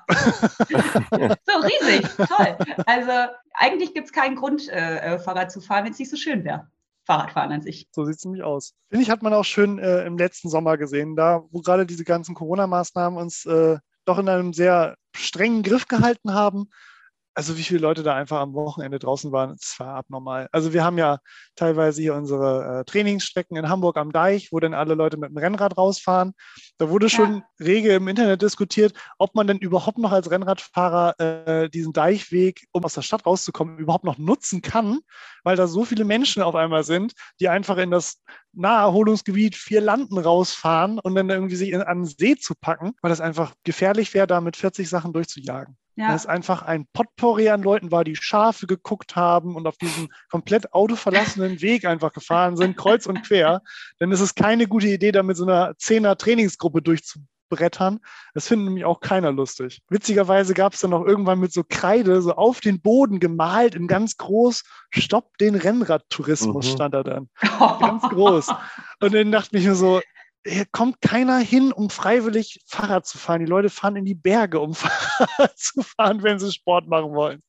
so riesig, toll. Also eigentlich gibt es keinen Grund, äh, äh, Fahrrad zu fahren, wenn es nicht so schön wäre. Fahrradfahren an sich. So sieht es nämlich aus. Finde ich, hat man auch schön äh, im letzten Sommer gesehen, da wo gerade diese ganzen Corona-Maßnahmen uns äh, doch in einem sehr strengen Griff gehalten haben, also wie viele Leute da einfach am Wochenende draußen waren, das war abnormal. Also wir haben ja teilweise hier unsere äh, Trainingsstrecken in Hamburg am Deich, wo dann alle Leute mit dem Rennrad rausfahren. Da wurde schon ja. rege im Internet diskutiert, ob man denn überhaupt noch als Rennradfahrer äh, diesen Deichweg, um aus der Stadt rauszukommen, überhaupt noch nutzen kann, weil da so viele Menschen auf einmal sind, die einfach in das Naherholungsgebiet vier Landen rausfahren und dann irgendwie sich in, an den See zu packen, weil das einfach gefährlich wäre, da mit 40 Sachen durchzujagen. Ja. Weil es einfach ein Potpourri an Leuten war, die Schafe geguckt haben und auf diesem komplett autoverlassenen Weg einfach gefahren sind, kreuz und quer. Denn es ist keine gute Idee, da mit so einer Zehner-Trainingsgruppe durchzubrettern. Das findet nämlich auch keiner lustig. Witzigerweise gab es dann noch irgendwann mit so Kreide so auf den Boden gemalt in ganz groß, Stopp den Rennradtourismus mhm. stand da dann. ganz groß. Und dann dachte ich mir so, hier kommt keiner hin, um freiwillig Fahrrad zu fahren. Die Leute fahren in die Berge, um Fahrrad zu fahren, wenn sie Sport machen wollen.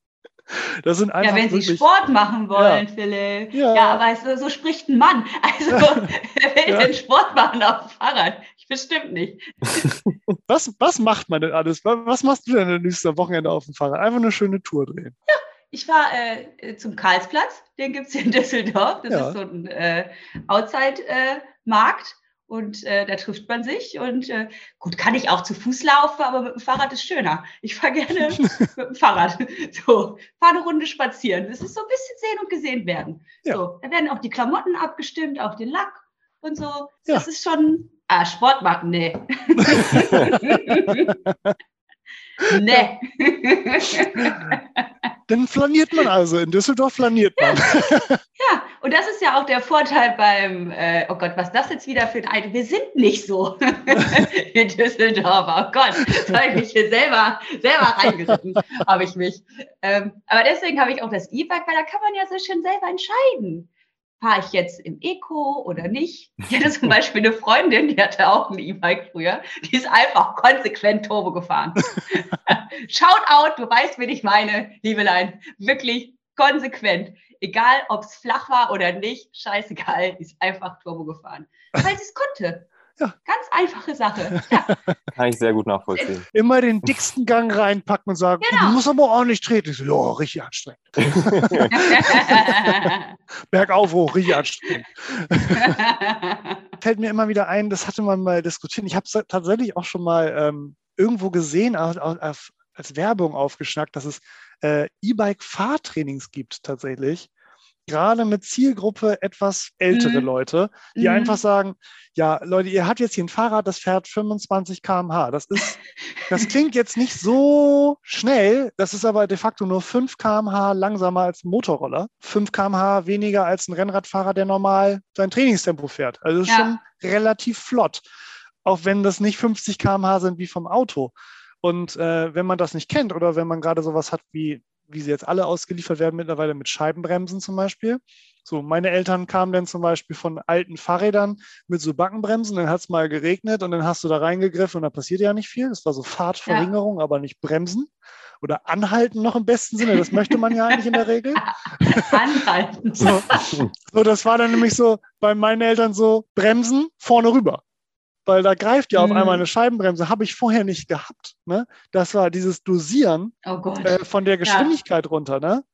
Das sind einfach ja, wenn wirklich, sie Sport machen wollen, ja. Philipp. Ja, ja aber so, so, spricht ein Mann. Also, wer will ja. denn Sport machen auf dem Fahrrad? Ich bestimmt nicht. Was, was macht man denn alles? Was machst du denn am nächsten Wochenende auf dem Fahrrad? Einfach eine schöne Tour drehen. Ja, ich fahre äh, zum Karlsplatz. Den gibt es in Düsseldorf. Das ist so ein äh, Outside-Markt. Und äh, da trifft man sich. Und äh, gut, kann ich auch zu Fuß laufen, aber mit dem Fahrrad ist schöner. Ich fahre gerne mit dem Fahrrad. So, fahre eine Runde spazieren. Das ist so ein bisschen sehen und gesehen werden. Ja. So, da werden auch die Klamotten abgestimmt, auch den Lack und so. Ja. Das ist schon. Ah, Sport machen, nee. nee. Dann flaniert man also. In Düsseldorf flaniert man. Ja, und das ist ja auch der Vorteil beim, äh, oh Gott, was das jetzt wieder für ein Eid. Wir sind nicht so in Düsseldorf. Oh Gott, da habe ich mich hier selber, selber reingeritten, habe ich mich. Ähm, aber deswegen habe ich auch das E-Bike, weil da kann man ja so schön selber entscheiden fahre ich jetzt im Eco oder nicht? Ich hatte zum Beispiel eine Freundin, die hatte auch ein E-Bike früher, die ist einfach konsequent Turbo gefahren. Shout out, du weißt, wen ich meine, Liebelein. Wirklich konsequent. Egal, ob es flach war oder nicht, scheißegal, ist einfach Turbo gefahren. Weil sie es konnte. Ja. Ganz einfache Sache. Ja. Kann ich sehr gut nachvollziehen. Immer den dicksten Gang reinpacken und sagen, genau. du musst aber ordentlich treten. Ich so, ja, richtig anstrengend. Bergauf hoch, richtig anstrengend. Fällt mir immer wieder ein, das hatte man mal diskutiert. Ich habe es tatsächlich auch schon mal ähm, irgendwo gesehen, als, als Werbung aufgeschnackt, dass es äh, E-Bike-Fahrtrainings gibt tatsächlich gerade mit Zielgruppe etwas ältere mhm. Leute, die mhm. einfach sagen, ja, Leute, ihr habt jetzt hier ein Fahrrad, das fährt 25 km/h. Das ist, das klingt jetzt nicht so schnell, das ist aber de facto nur 5 km/h langsamer als ein Motorroller, 5 km/h weniger als ein Rennradfahrer, der normal sein Trainingstempo fährt. Also ja. schon relativ flott, auch wenn das nicht 50 km/h sind wie vom Auto. Und äh, wenn man das nicht kennt oder wenn man gerade sowas hat wie wie sie jetzt alle ausgeliefert werden, mittlerweile mit Scheibenbremsen zum Beispiel. So, meine Eltern kamen dann zum Beispiel von alten Fahrrädern mit so Backenbremsen, dann hat es mal geregnet und dann hast du da reingegriffen und da passiert ja nicht viel. Das war so Fahrtverringerung, ja. aber nicht Bremsen. Oder anhalten noch im besten Sinne, das möchte man ja eigentlich in der Regel. Anhalten. so, so, das war dann nämlich so bei meinen Eltern so Bremsen vorne rüber weil da greift ja auf einmal mhm. eine Scheibenbremse, habe ich vorher nicht gehabt. Ne? Das war dieses Dosieren oh äh, von der Geschwindigkeit ja. runter. Ne?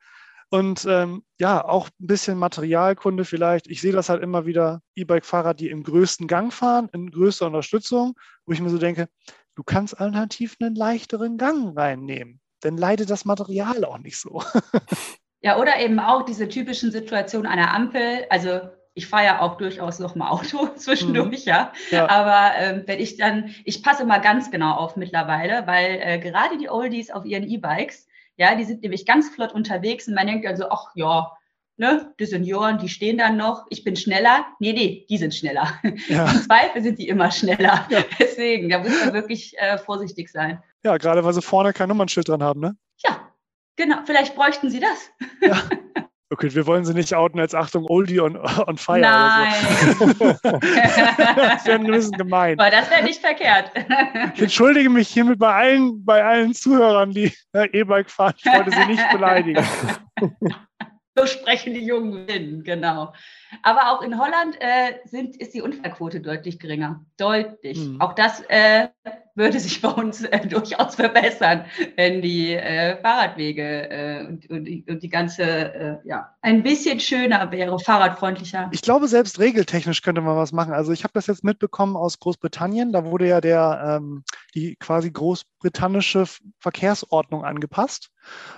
Und ähm, ja, auch ein bisschen Materialkunde vielleicht. Ich sehe das halt immer wieder, E-Bike-Fahrer, die im größten Gang fahren, in größter Unterstützung, wo ich mir so denke, du kannst alternativ einen leichteren Gang reinnehmen. Dann leidet das Material auch nicht so. Ja, oder eben auch diese typischen Situationen einer Ampel. Also ich fahre ja auch durchaus noch mal Auto zwischendurch, mhm. ja. ja. Aber ähm, wenn ich dann, ich passe mal ganz genau auf mittlerweile, weil äh, gerade die Oldies auf ihren E-Bikes, ja, die sind nämlich ganz flott unterwegs und man denkt also, ach ja, ne, die Senioren, die stehen dann noch, ich bin schneller. Nee, nee, die sind schneller. Ja. Im Zweifel sind die immer schneller. Ja. Deswegen, da muss man wirklich äh, vorsichtig sein. Ja, gerade weil sie vorne kein Nummernschild dran haben, ne? Ja, genau. Vielleicht bräuchten sie das. Ja. Okay, wir wollen sie nicht outen als Achtung Oldie on, on Fire. Nein. So. das wäre ein bisschen gemein. Aber das wäre nicht verkehrt. Ich entschuldige mich hiermit bei allen, bei allen Zuhörern, die äh, E-Bike fahren. Ich wollte sie nicht beleidigen. So sprechen die jungen Willen, genau. Aber auch in Holland äh, sind, ist die Unfallquote deutlich geringer. Deutlich. Mhm. Auch das äh, würde sich bei uns äh, durchaus verbessern, wenn die äh, Fahrradwege äh, und, und, die, und, die, ganze, äh, ja, ein bisschen schöner wäre, fahrradfreundlicher. Ich glaube, selbst regeltechnisch könnte man was machen. Also ich habe das jetzt mitbekommen aus Großbritannien. Da wurde ja der, ähm, die quasi großbritannische Verkehrsordnung angepasst.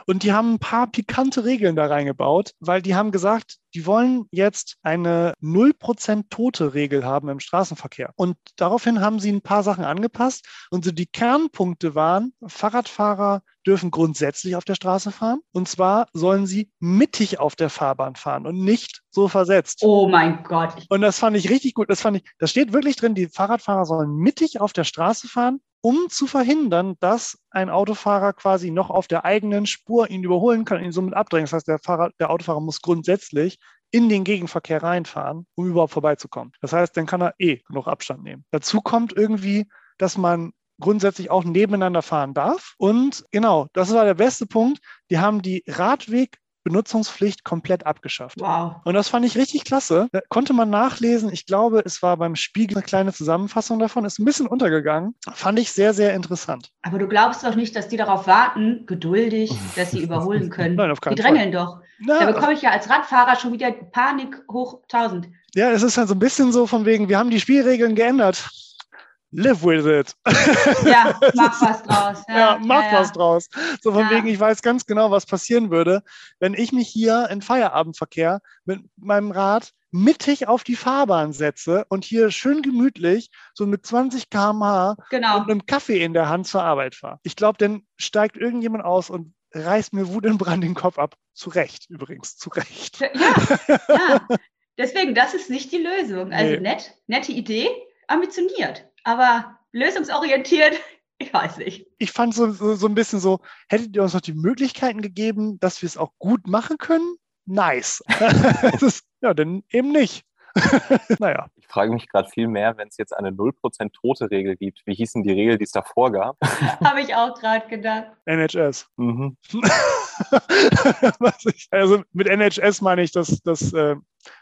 Und die haben ein paar pikante Regeln da reingebaut, weil die haben gesagt, die wollen jetzt eine 0% Tote-Regel haben im Straßenverkehr. Und daraufhin haben sie ein paar Sachen angepasst. Und so die Kernpunkte waren, Fahrradfahrer dürfen grundsätzlich auf der Straße fahren. Und zwar sollen sie mittig auf der Fahrbahn fahren und nicht so versetzt. Oh mein Gott. Und das fand ich richtig gut. Das fand ich, das steht wirklich drin, die Fahrradfahrer sollen mittig auf der Straße fahren um zu verhindern, dass ein Autofahrer quasi noch auf der eigenen Spur ihn überholen kann und ihn somit abdrängen. Das heißt, der, Fahrer, der Autofahrer muss grundsätzlich in den Gegenverkehr reinfahren, um überhaupt vorbeizukommen. Das heißt, dann kann er eh noch Abstand nehmen. Dazu kommt irgendwie, dass man grundsätzlich auch nebeneinander fahren darf. Und genau, das war der beste Punkt. Die haben die Radweg Benutzungspflicht komplett abgeschafft. Wow. Und das fand ich richtig klasse. Da konnte man nachlesen. Ich glaube, es war beim Spiegel eine kleine Zusammenfassung davon. Ist ein bisschen untergegangen. Fand ich sehr, sehr interessant. Aber du glaubst doch nicht, dass die darauf warten, geduldig, dass sie überholen können. Nein, auf keinen die drängeln Fall. doch. Na, da bekomme ich ja als Radfahrer schon wieder Panik hoch 1000. Ja, es ist halt so ein bisschen so von wegen, wir haben die Spielregeln geändert live with it. Ja, mach was draus. Ja, ja mach ja, ja. was draus. So von wegen, ich weiß ganz genau, was passieren würde, wenn ich mich hier in Feierabendverkehr mit meinem Rad mittig auf die Fahrbahn setze und hier schön gemütlich so mit 20 km/h genau. und einem Kaffee in der Hand zur Arbeit fahre. Ich glaube, dann steigt irgendjemand aus und reißt mir Wut in Brand den Kopf ab. Zu Recht, übrigens, zu Recht. Ja, ja. Deswegen, das ist nicht die Lösung. Also nee. nett, nette Idee, ambitioniert aber lösungsorientiert, ich weiß nicht. Ich fand so, so, so ein bisschen so, hättet ihr uns noch die Möglichkeiten gegeben, dass wir es auch gut machen können? Nice. ist, ja, denn eben nicht. naja. Ich frage mich gerade viel mehr, wenn es jetzt eine 0% Tote-Regel gibt. Wie hießen die Regel, die es davor gab? Habe ich auch gerade gedacht. NHS. Mhm. also mit NHS meine ich das, das äh,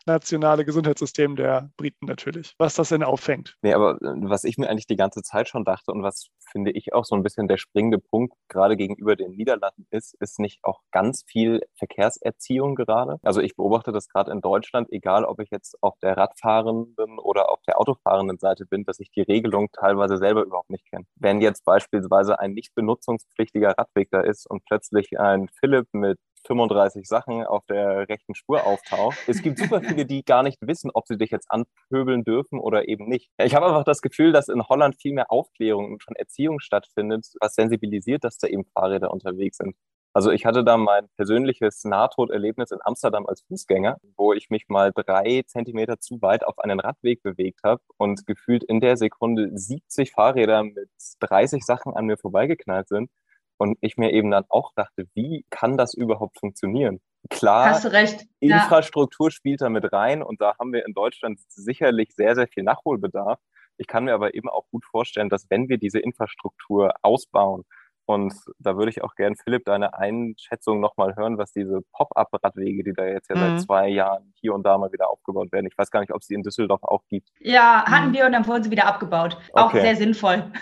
nationale Gesundheitssystem der Briten natürlich, was das denn auffängt. Nee, aber äh, was ich mir eigentlich die ganze Zeit schon dachte und was finde ich auch so ein bisschen der springende Punkt gerade gegenüber den Niederlanden ist, ist nicht auch ganz viel Verkehrserziehung gerade. Also ich beobachte das gerade in Deutschland, egal ob ich jetzt auf der Radfahrenden oder auf der Autofahrenden Seite bin, dass ich die Regelung teilweise selber überhaupt nicht kenne. Wenn jetzt beispielsweise ein nicht benutzungspflichtiger Radweg da ist und plötzlich ein Philipp mit 35 Sachen auf der rechten Spur auftaucht. Es gibt super viele, die gar nicht wissen, ob sie dich jetzt anpöbeln dürfen oder eben nicht. Ich habe einfach das Gefühl, dass in Holland viel mehr Aufklärung und schon Erziehung stattfindet, was sensibilisiert, dass da eben Fahrräder unterwegs sind. Also ich hatte da mein persönliches Nahtoderlebnis in Amsterdam als Fußgänger, wo ich mich mal drei Zentimeter zu weit auf einen Radweg bewegt habe und gefühlt in der Sekunde 70 Fahrräder mit 30 Sachen an mir vorbeigeknallt sind. Und ich mir eben dann auch dachte, wie kann das überhaupt funktionieren? Klar, Hast du recht. Infrastruktur ja. spielt da mit rein und da haben wir in Deutschland sicherlich sehr, sehr viel Nachholbedarf. Ich kann mir aber eben auch gut vorstellen, dass wenn wir diese Infrastruktur ausbauen, und da würde ich auch gerne, Philipp, deine Einschätzung nochmal hören, was diese Pop-up-Radwege, die da jetzt ja mhm. seit zwei Jahren hier und da mal wieder aufgebaut werden. Ich weiß gar nicht, ob es die in Düsseldorf auch gibt. Ja, hatten mhm. wir und dann wurden sie wieder abgebaut. Auch okay. sehr sinnvoll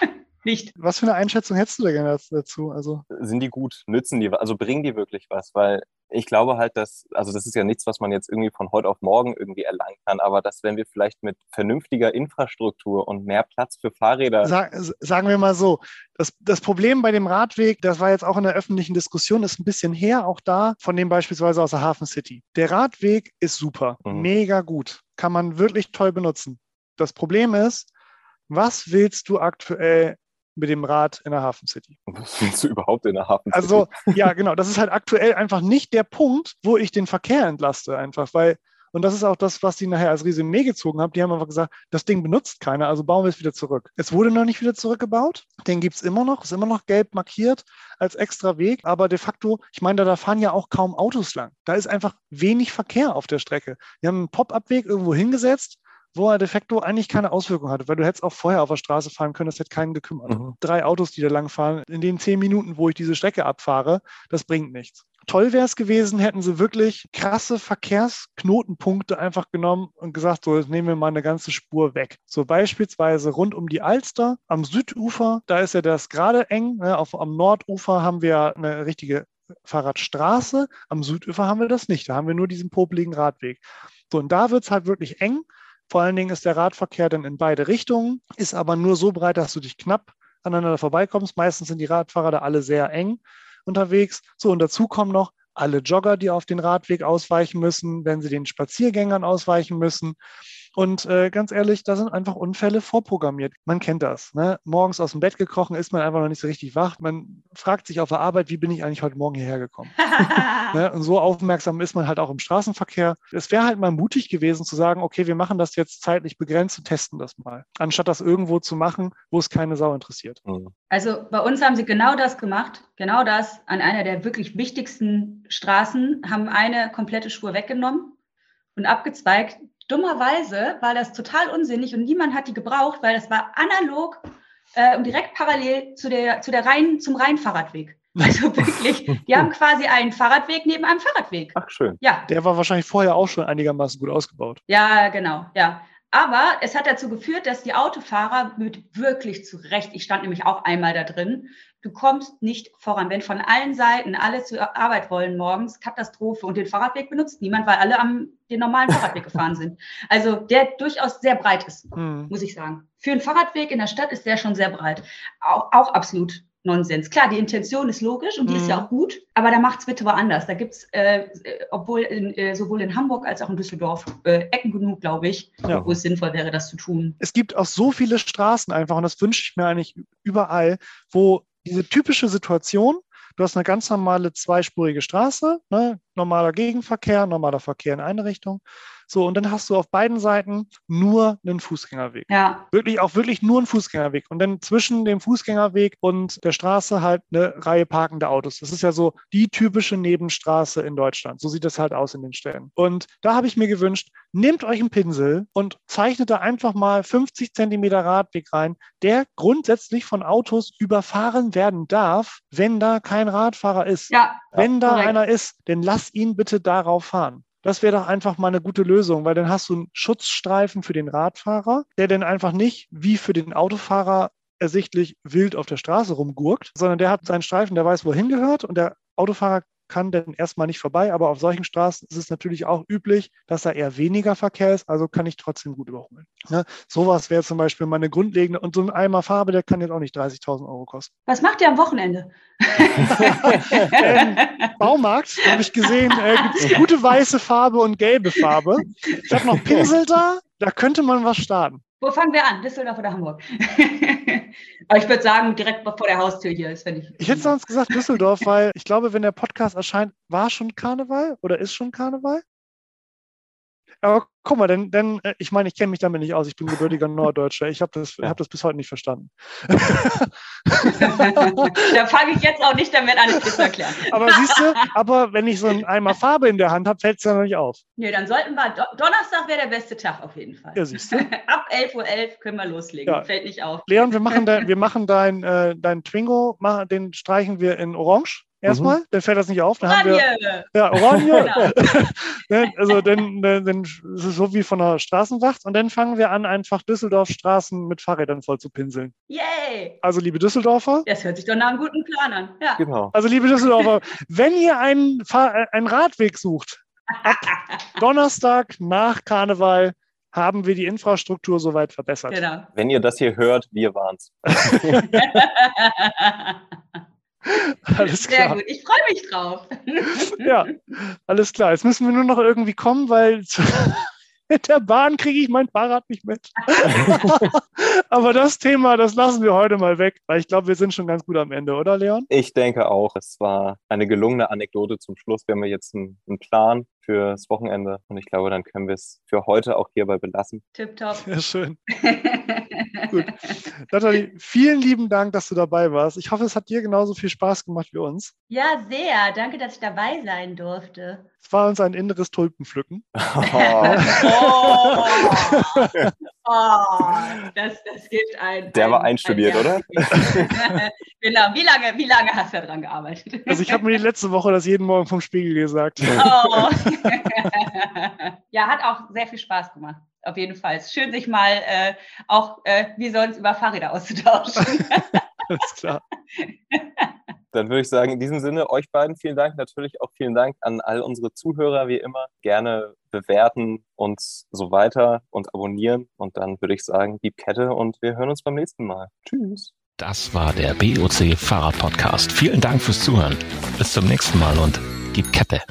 nicht. Was für eine Einschätzung hättest du da gerne dazu? Also sind die gut? Nützen die? Also bringen die wirklich was? Weil ich glaube halt, dass, also das ist ja nichts, was man jetzt irgendwie von heute auf morgen irgendwie erlangen kann, aber dass wenn wir vielleicht mit vernünftiger Infrastruktur und mehr Platz für Fahrräder. Sag, sagen wir mal so, das, das Problem bei dem Radweg, das war jetzt auch in der öffentlichen Diskussion, ist ein bisschen her, auch da, von dem beispielsweise aus der Hafen City. Der Radweg ist super, mhm. mega gut, kann man wirklich toll benutzen. Das Problem ist, was willst du aktuell mit dem Rad in der Hafen City. Was willst du überhaupt in der Hafen City? Also, ja, genau. Das ist halt aktuell einfach nicht der Punkt, wo ich den Verkehr entlaste, einfach, weil, und das ist auch das, was die nachher als Resümee gezogen haben. Die haben einfach gesagt, das Ding benutzt keiner, also bauen wir es wieder zurück. Es wurde noch nicht wieder zurückgebaut. Den gibt es immer noch, ist immer noch gelb markiert als extra Weg. Aber de facto, ich meine, da, da fahren ja auch kaum Autos lang. Da ist einfach wenig Verkehr auf der Strecke. Die haben einen Pop-up-Weg irgendwo hingesetzt wo er de facto eigentlich keine Auswirkung hatte, weil du hättest auch vorher auf der Straße fahren können, das hätte keinen gekümmert. Mhm. Drei Autos, die da lang fahren, in den zehn Minuten, wo ich diese Strecke abfahre, das bringt nichts. Toll wäre es gewesen, hätten sie wirklich krasse Verkehrsknotenpunkte einfach genommen und gesagt, so, jetzt nehmen wir mal eine ganze Spur weg. So beispielsweise rund um die Alster am Südufer, da ist ja das gerade eng. Ne? Auf, am Nordufer haben wir eine richtige Fahrradstraße, am Südufer haben wir das nicht. Da haben wir nur diesen popeligen Radweg. So, und da wird es halt wirklich eng. Vor allen Dingen ist der Radverkehr dann in beide Richtungen, ist aber nur so breit, dass du dich knapp aneinander vorbeikommst. Meistens sind die Radfahrer da alle sehr eng unterwegs. So, und dazu kommen noch alle Jogger, die auf den Radweg ausweichen müssen, wenn sie den Spaziergängern ausweichen müssen. Und äh, ganz ehrlich, da sind einfach Unfälle vorprogrammiert. Man kennt das. Ne? Morgens aus dem Bett gekrochen ist man einfach noch nicht so richtig wach. Man fragt sich auf der Arbeit, wie bin ich eigentlich heute Morgen hierher gekommen? ne? Und so aufmerksam ist man halt auch im Straßenverkehr. Es wäre halt mal mutig gewesen zu sagen, okay, wir machen das jetzt zeitlich begrenzt und testen das mal, anstatt das irgendwo zu machen, wo es keine Sau interessiert. Mhm. Also bei uns haben sie genau das gemacht, genau das an einer der wirklich wichtigsten Straßen, haben eine komplette Spur weggenommen und abgezweigt Dummerweise war das total unsinnig und niemand hat die gebraucht, weil das war analog äh, und direkt parallel zu der, zu der Rhein, zum Rheinfahrradweg. Also wirklich, die haben quasi einen Fahrradweg neben einem Fahrradweg. Ach schön. Ja. Der war wahrscheinlich vorher auch schon einigermaßen gut ausgebaut. Ja, genau, ja. Aber es hat dazu geführt, dass die Autofahrer mit wirklich zu Recht, ich stand nämlich auch einmal da drin, du kommst nicht voran. Wenn von allen Seiten alle zur Arbeit wollen morgens, Katastrophe und den Fahrradweg benutzt niemand, weil alle am den normalen Fahrradweg gefahren sind. Also der durchaus sehr breit ist, hm. muss ich sagen. Für einen Fahrradweg in der Stadt ist der schon sehr breit. Auch, auch absolut Nonsens. Klar, die Intention ist logisch und die mhm. ist ja mhm. auch gut, aber da macht es bitte woanders. Da gibt es, äh, obwohl in, äh, sowohl in Hamburg als auch in Düsseldorf äh, Ecken genug, glaube ich, ja. wo es sinnvoll wäre, das zu tun. Es gibt auch so viele Straßen einfach, und das wünsche ich mir eigentlich überall, wo diese typische Situation, du hast eine ganz normale zweispurige Straße, ne, normaler Gegenverkehr, normaler Verkehr in eine Richtung. So, und dann hast du auf beiden Seiten nur einen Fußgängerweg. Ja. Wirklich, auch wirklich nur einen Fußgängerweg. Und dann zwischen dem Fußgängerweg und der Straße halt eine Reihe parkender Autos. Das ist ja so die typische Nebenstraße in Deutschland. So sieht das halt aus in den Städten. Und da habe ich mir gewünscht, nehmt euch einen Pinsel und zeichnet da einfach mal 50 Zentimeter Radweg rein, der grundsätzlich von Autos überfahren werden darf, wenn da kein Radfahrer ist. Ja, wenn da korrekt. einer ist, dann lass ihn bitte darauf fahren. Das wäre doch einfach mal eine gute Lösung, weil dann hast du einen Schutzstreifen für den Radfahrer, der dann einfach nicht wie für den Autofahrer ersichtlich wild auf der Straße rumgurkt, sondern der hat seinen Streifen, der weiß, wo er hingehört und der Autofahrer kann dann erstmal nicht vorbei, aber auf solchen Straßen ist es natürlich auch üblich, dass da eher weniger Verkehr ist, also kann ich trotzdem gut überholen. Ne? Sowas wäre zum Beispiel meine grundlegende, und so ein Eimer Farbe, der kann jetzt auch nicht 30.000 Euro kosten. Was macht ihr am Wochenende? ähm, Baumarkt, habe ich gesehen, äh, gibt es gute weiße Farbe und gelbe Farbe. Ich habe noch Pinsel da, da könnte man was starten. Wo fangen wir an? Düsseldorf oder Hamburg? Aber ich würde sagen, direkt vor der Haustür hier ist, wenn ich. Ich hätte sonst gesagt Düsseldorf, weil ich glaube, wenn der Podcast erscheint, war schon Karneval oder ist schon Karneval? Aber guck mal, denn, denn äh, ich meine, ich kenne mich damit nicht aus. Ich bin gebürtiger Norddeutscher. Ich habe das, hab das bis heute nicht verstanden. da fange ich jetzt auch nicht damit an, es zu erklären. aber siehst du, aber wenn ich so einen Eimer Farbe in der Hand habe, fällt es ja noch nicht auf. Nee, dann sollten wir, Donnerstag wäre der beste Tag auf jeden Fall. Ja, siehst du. Ab 11.11 Uhr .11 können wir loslegen. Ja. Fällt nicht auf. Leon, wir machen, dein, wir machen dein, äh, dein Twingo, den streichen wir in Orange erstmal, mhm. dann fällt das nicht auf. Dann Oranje! Haben wir, ja, Oranje! Genau. Also dann, dann, dann ist es so wie von der Straßenwacht und dann fangen wir an, einfach Düsseldorf Straßen mit Fahrrädern voll zu pinseln. Yay! Also liebe Düsseldorfer. Das hört sich doch nach einem guten Plan an. Ja. Genau. Also liebe Düsseldorfer, wenn ihr einen, Fahr einen Radweg sucht, ab Donnerstag nach Karneval haben wir die Infrastruktur soweit verbessert. Genau. Wenn ihr das hier hört, wir waren's. alles klar. Sehr gut, ich freue mich drauf. ja, alles klar. Jetzt müssen wir nur noch irgendwie kommen, weil mit der Bahn kriege ich mein Fahrrad nicht mit. Aber das Thema, das lassen wir heute mal weg, weil ich glaube, wir sind schon ganz gut am Ende, oder Leon? Ich denke auch. Es war eine gelungene Anekdote zum Schluss. Wir haben jetzt einen, einen Plan fürs Wochenende und ich glaube, dann können wir es für heute auch hierbei belassen. Tipptopp. Sehr schön. gut. Nathalie, vielen lieben Dank, dass du dabei warst. Ich hoffe, es hat dir genauso viel Spaß gemacht wie uns. Ja, sehr. Danke, dass ich dabei sein durfte. Es war uns ein inneres Tulpenpflücken. Oh. oh. Das, das gibt ein. Der ein, war einstudiert, ein, oder? genau. Wie lange, wie lange hast du daran gearbeitet? Also ich habe mir die letzte Woche das jeden Morgen vom Spiegel gesagt. Oh. ja, hat auch sehr viel Spaß gemacht. Auf jeden Fall. Schön, sich mal äh, auch äh, wie sonst über Fahrräder auszutauschen. Alles klar. Dann würde ich sagen, in diesem Sinne, euch beiden vielen Dank. Natürlich auch vielen Dank an all unsere Zuhörer, wie immer. Gerne bewerten und so weiter und abonnieren. Und dann würde ich sagen, gib Kette und wir hören uns beim nächsten Mal. Tschüss. Das war der BOC Fahrrad Podcast. Vielen Dank fürs Zuhören. Bis zum nächsten Mal und gib Kette.